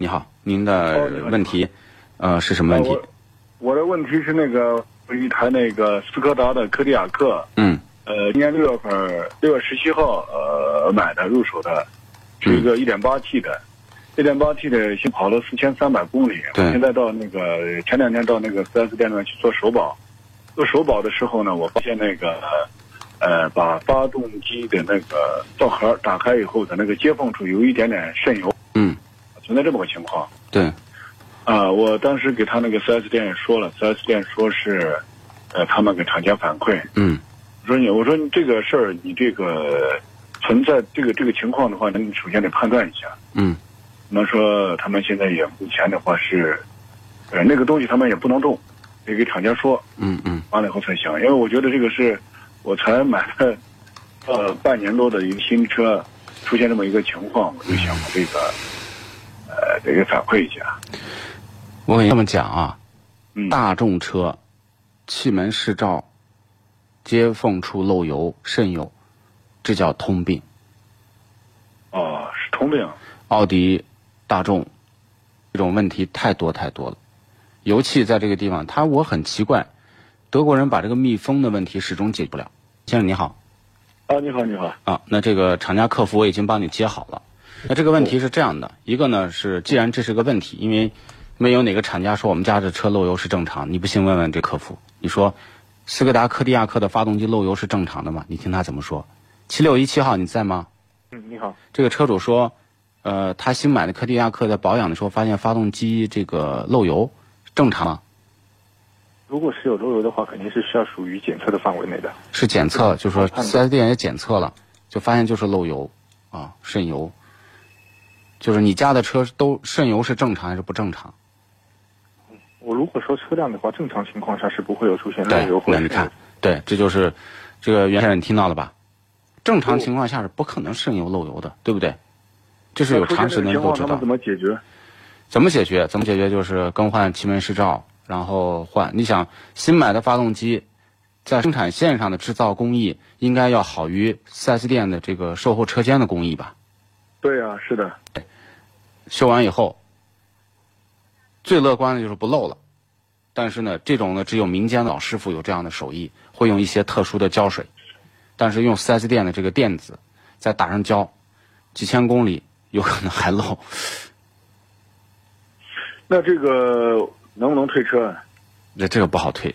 你好，您的问题，呃，是什么问题？我的问题是那个一台那个斯柯达的柯迪亚克，嗯，呃，今年六月份六月十七号呃买的入手的，是一个一点八 T 的，一点八 T 的先跑了四千三百公里，对，现在到那个前两天到那个四 S 店里面去做首保，做首保的时候呢，我发现那个。呃，把发动机的那个罩盒打开以后的那个接缝处有一点点渗油，在这么个情况。对，啊，我当时给他那个四 S 店也说了四 S 店说是，呃，他们给厂家反馈。嗯，我说你，我说你这个事儿，你这个存在这个这个情况的话，那你首先得判断一下。嗯，那说他们现在也目前的话是，呃，那个东西他们也不能动，得给厂家说。嗯嗯，完了以后才行，因为我觉得这个是。我才买了，呃，半年多的一个新车，出现这么一个情况，我就想把这个，呃，这个反馈一下。我跟你这么讲啊，嗯，大众车，气门室罩接缝处漏油渗油，这叫通病。哦，是通病。奥迪、大众这种问题太多太多了，油气在这个地方，它我很奇怪。德国人把这个密封的问题始终解决不了。先生你好，啊你好你好啊，那这个厂家客服我已经帮你接好了。那这个问题是这样的，一个呢是既然这是个问题，因为没有哪个厂家说我们家的车漏油是正常，你不信问问这客服。你说斯柯达柯迪亚克的发动机漏油是正常的吗？你听他怎么说。七六一七号你在吗？嗯你好。这个车主说，呃，他新买的柯迪亚克在保养的时候发现发动机这个漏油，正常吗？如果是有漏油的话，肯定是需要属于检测的范围内的。是检测，就说四 S 店也检测了，就发现就是漏油，啊，渗油。就是你家的车都渗油是正常还是不正常？我如果说车辆的话，正常情况下是不会有出现漏油或者。那你看，对，这就是这个袁先生你听到了吧？正常情况下是不可能渗油漏油的，对不对？这是有常识的人都知道。怎么解决？怎么解决？怎么解决？就是更换气门室罩。然后换，你想新买的发动机，在生产线上的制造工艺应该要好于 4S 店的这个售后车间的工艺吧？对啊，是的。修完以后，最乐观的就是不漏了。但是呢，这种呢，只有民间老师傅有这样的手艺，会用一些特殊的胶水。但是用 4S 店的这个垫子，再打上胶，几千公里有可能还漏。那这个。能不能退车？那这个不好退，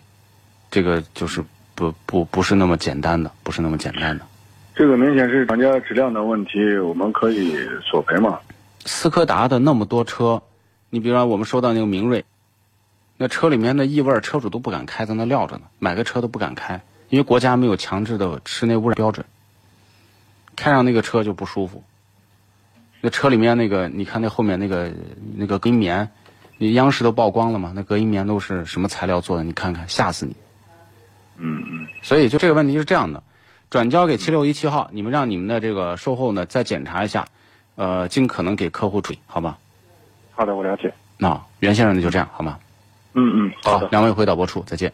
这个就是不不不是那么简单的，不是那么简单的。这个明显是厂家质量的问题，我们可以索赔嘛？斯柯达的那么多车，你比如说我们收到那个明锐，那车里面的异味，车主都不敢开，在那撂着呢，买个车都不敢开，因为国家没有强制的室内污染标准，开上那个车就不舒服。那车里面那个，你看那后面那个那个隔音棉。你央视都曝光了嘛？那隔音棉都是什么材料做的？你看看，吓死你！嗯嗯。所以就这个问题是这样的，转交给七六一七号，你们让你们的这个售后呢再检查一下，呃，尽可能给客户处理，好吧？好的，我了解。那袁先生，那就这样，好吗？嗯嗯，好，两位回导播处，再见。